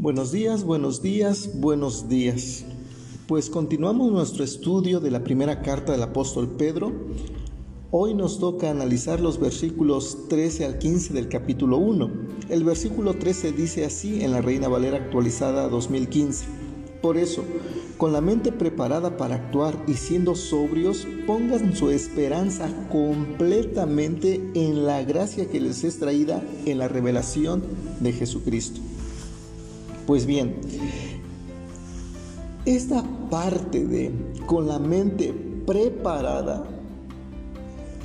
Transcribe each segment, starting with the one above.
Buenos días, buenos días, buenos días. Pues continuamos nuestro estudio de la primera carta del apóstol Pedro. Hoy nos toca analizar los versículos 13 al 15 del capítulo 1. El versículo 13 dice así en la Reina Valera actualizada 2015. Por eso, con la mente preparada para actuar y siendo sobrios, pongan su esperanza completamente en la gracia que les es traída en la revelación de Jesucristo. Pues bien, esta parte de con la mente preparada,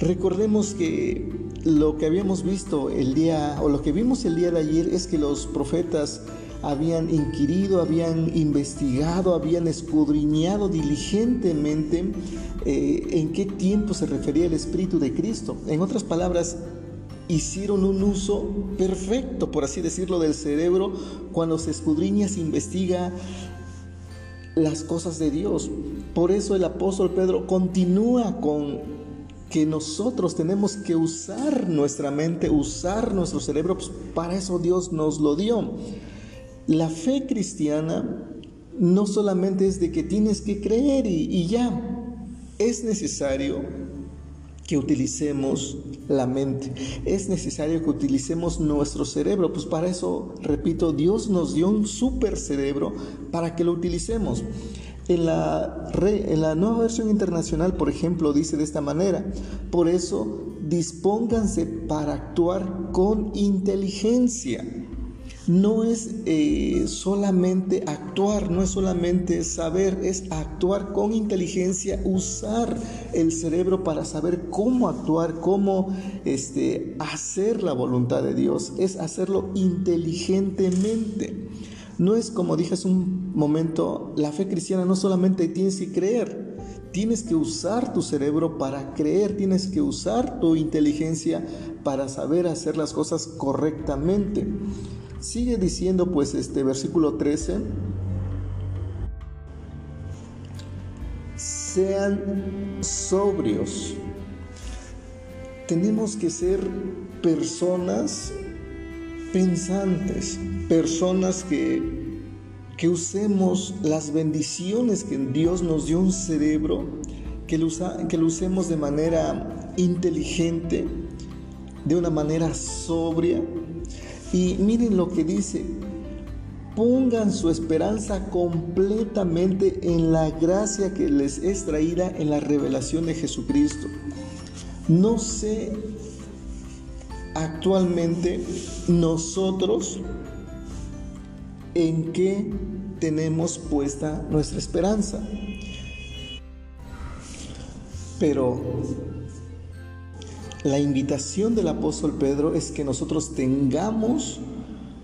recordemos que lo que habíamos visto el día, o lo que vimos el día de ayer es que los profetas habían inquirido, habían investigado, habían escudriñado diligentemente eh, en qué tiempo se refería el Espíritu de Cristo. En otras palabras, hicieron un uso perfecto, por así decirlo, del cerebro cuando se escudriña, se investiga las cosas de Dios. Por eso el apóstol Pedro continúa con que nosotros tenemos que usar nuestra mente, usar nuestro cerebro, pues para eso Dios nos lo dio. La fe cristiana no solamente es de que tienes que creer y, y ya, es necesario que utilicemos la mente. Es necesario que utilicemos nuestro cerebro. Pues para eso, repito, Dios nos dio un super cerebro para que lo utilicemos. En la, en la nueva versión internacional, por ejemplo, dice de esta manera, por eso dispónganse para actuar con inteligencia no es eh, solamente actuar, no es solamente saber, es actuar con inteligencia, usar el cerebro para saber cómo actuar, cómo este, hacer la voluntad de Dios, es hacerlo inteligentemente. No es como dije hace un momento, la fe cristiana no solamente tienes que creer, tienes que usar tu cerebro para creer, tienes que usar tu inteligencia para saber hacer las cosas correctamente. Sigue diciendo pues este versículo 13, sean sobrios. Tenemos que ser personas pensantes, personas que, que usemos las bendiciones que Dios nos dio un cerebro, que lo, que lo usemos de manera inteligente, de una manera sobria, y miren lo que dice, pongan su esperanza completamente en la gracia que les es traída en la revelación de Jesucristo. No sé actualmente nosotros en qué tenemos puesta nuestra esperanza. Pero la invitación del apóstol Pedro es que nosotros tengamos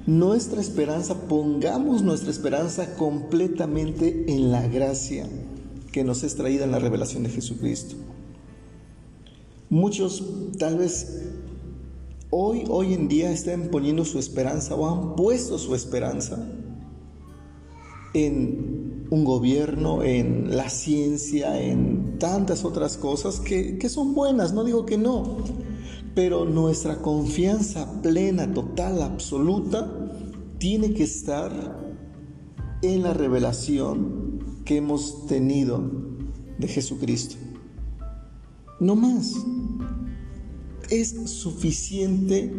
nuestra esperanza, pongamos nuestra esperanza completamente en la gracia que nos es traída en la revelación de Jesucristo. Muchos tal vez hoy, hoy en día estén poniendo su esperanza o han puesto su esperanza en un gobierno, en la ciencia, en tantas otras cosas que, que, son buenas, no digo que no, pero nuestra confianza plena, total, absoluta, tiene que estar en la revelación que hemos tenido de Jesucristo. No más es suficiente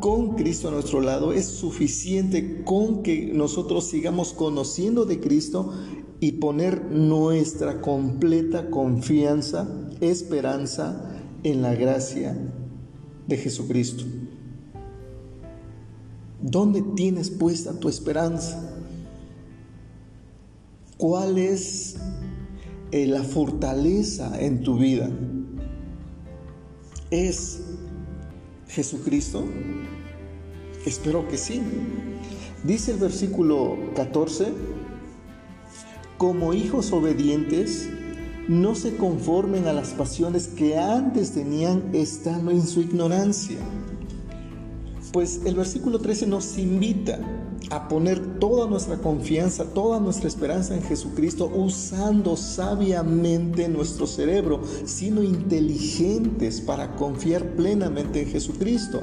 con Cristo a nuestro lado, es suficiente con que nosotros sigamos conociendo de Cristo y poner nuestra completa confianza, esperanza en la gracia de Jesucristo. ¿Dónde tienes puesta tu esperanza? ¿Cuál es eh, la fortaleza en tu vida? ¿Es Jesucristo? Espero que sí. Dice el versículo 14, como hijos obedientes, no se conformen a las pasiones que antes tenían estando en su ignorancia. Pues el versículo 13 nos invita a poner toda nuestra confianza, toda nuestra esperanza en Jesucristo, usando sabiamente nuestro cerebro, siendo inteligentes para confiar plenamente en Jesucristo.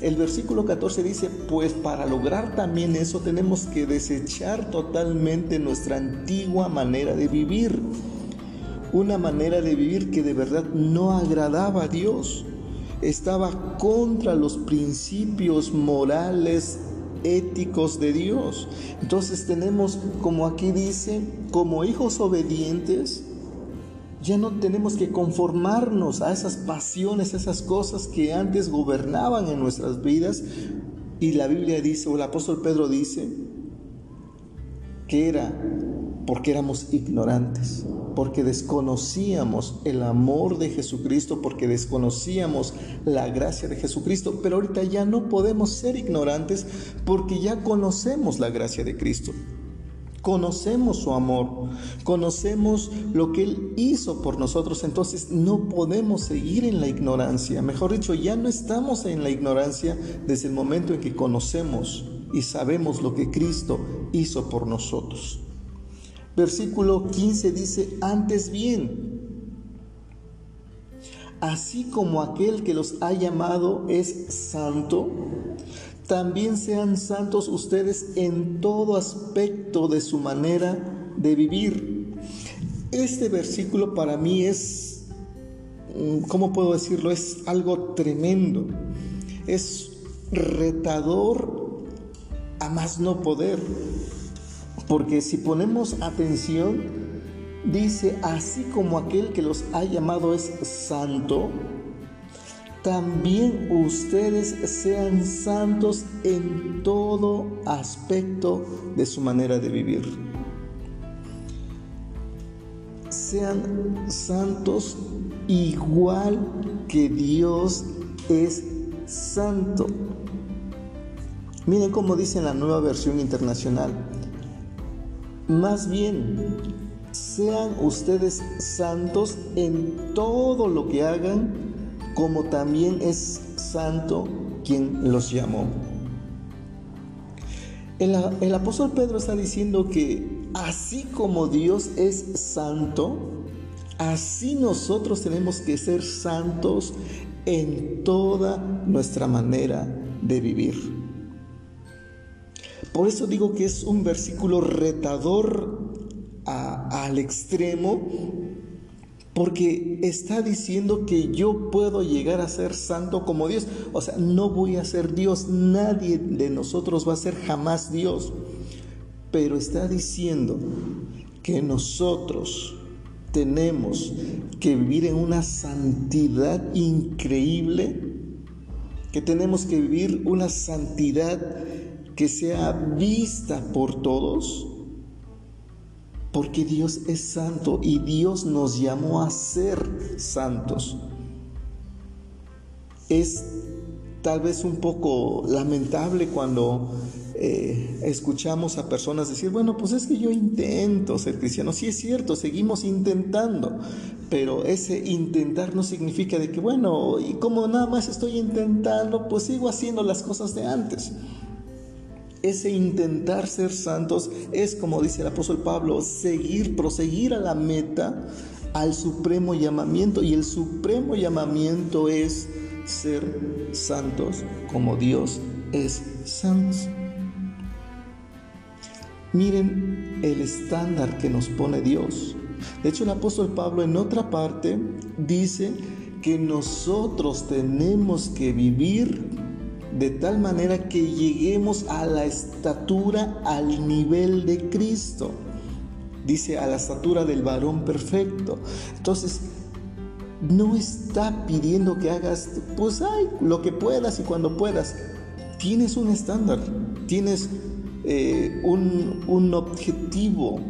El versículo 14 dice, pues para lograr también eso tenemos que desechar totalmente nuestra antigua manera de vivir. Una manera de vivir que de verdad no agradaba a Dios estaba contra los principios morales éticos de Dios. Entonces tenemos, como aquí dice, como hijos obedientes, ya no tenemos que conformarnos a esas pasiones, a esas cosas que antes gobernaban en nuestras vidas. Y la Biblia dice, o el apóstol Pedro dice, que era porque éramos ignorantes, porque desconocíamos el amor de Jesucristo, porque desconocíamos la gracia de Jesucristo, pero ahorita ya no podemos ser ignorantes porque ya conocemos la gracia de Cristo. Conocemos su amor, conocemos lo que Él hizo por nosotros, entonces no podemos seguir en la ignorancia. Mejor dicho, ya no estamos en la ignorancia desde el momento en que conocemos y sabemos lo que Cristo hizo por nosotros. Versículo 15 dice, antes bien, así como aquel que los ha llamado es santo, también sean santos ustedes en todo aspecto de su manera de vivir. Este versículo para mí es, mm, ¿cómo puedo decirlo? Es algo tremendo. Es retador a más no poder. Porque si ponemos atención, dice, así como aquel que los ha llamado es santo, también ustedes sean santos en todo aspecto de su manera de vivir. Sean santos igual que Dios es santo. Miren cómo dice en la nueva versión internacional. Más bien, sean ustedes santos en todo lo que hagan, como también es santo quien los llamó. El, apóstol Pedro está diciendo que así como Dios es santo, así nosotros tenemos que ser santos en toda nuestra manera de vivir. Por eso digo que es un versículo retador al extremo, porque está diciendo que yo puedo llegar a ser santo como Dios. O sea, no voy a ser Dios, nadie de nosotros va a ser jamás Dios. Pero está diciendo que nosotros tenemos que vivir en una santidad increíble, que tenemos que vivir una santidad que sea vista por todos, porque Dios es santo y Dios nos llamó a ser santos. Es tal vez un poco lamentable cuando eh, escuchamos a personas decir, bueno, pues es que yo intento ser cristiano. Sí es cierto, seguimos intentando, pero ese intentar no significa de que, bueno, y como nada más estoy intentando, pues sigo haciendo las cosas de antes. Ese intentar ser santos es, como dice el apóstol Pablo, seguir, proseguir a la meta, al supremo llamamiento. Y el supremo llamamiento es ser santos como Dios es santo. Miren el estándar que nos pone Dios. De hecho, el apóstol Pablo en otra parte dice que nosotros tenemos que vivir de tal manera que lleguemos a la estatura, al nivel de Cristo. Dice, a la estatura del varón perfecto. Entonces, no está pidiendo que hagas, pues, ay, lo que puedas y cuando puedas. Tienes un estándar, tienes eh, un, un objetivo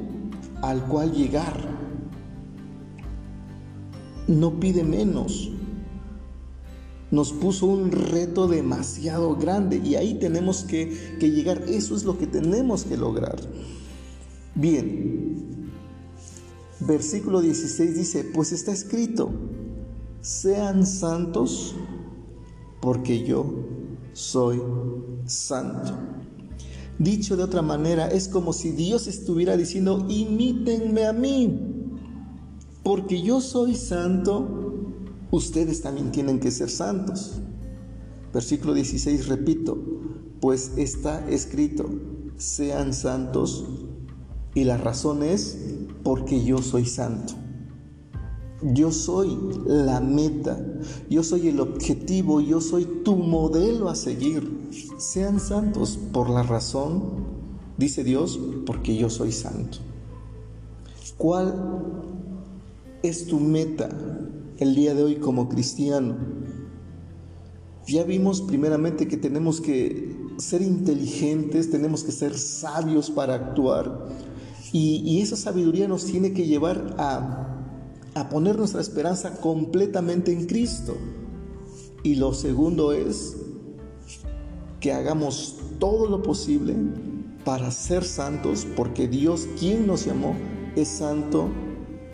al cual llegar. No pide menos nos puso un reto demasiado grande y ahí tenemos que, llegar. Eso es lo que tenemos que lograr. Bien, versículo 16 dice, pues está escrito, sean santos porque yo soy santo. Dicho de otra manera, es como si Dios estuviera diciendo, imítenme a mí, porque yo soy santo, ustedes también tienen que ser santos. Versículo 16, repito, pues está escrito, sean santos, y la razón es porque yo soy santo. Yo soy la meta, yo soy el objetivo, yo soy tu modelo a seguir. Sean santos por la razón, dice Dios, porque yo soy santo. ¿Cuál es tu meta el día de hoy como cristiano? Ya vimos primeramente que tenemos que ser inteligentes, tenemos que ser sabios para actuar. Y, esa sabiduría nos tiene que llevar a a poner nuestra esperanza completamente en Cristo. Y lo segundo es que hagamos todo lo posible para ser santos, porque Dios, quien nos llamó, es santo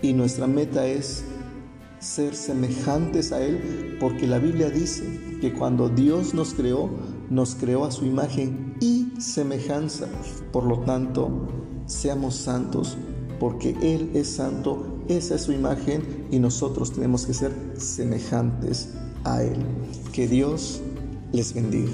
y nuestra meta es ser semejantes a Él, porque la Biblia dice que cuando Dios nos creó, nos creó a su imagen y semejanza. Por lo tanto, seamos santos, porque Él es santo esa es su imagen y nosotros tenemos que ser semejantes a Él. Que Dios les bendiga.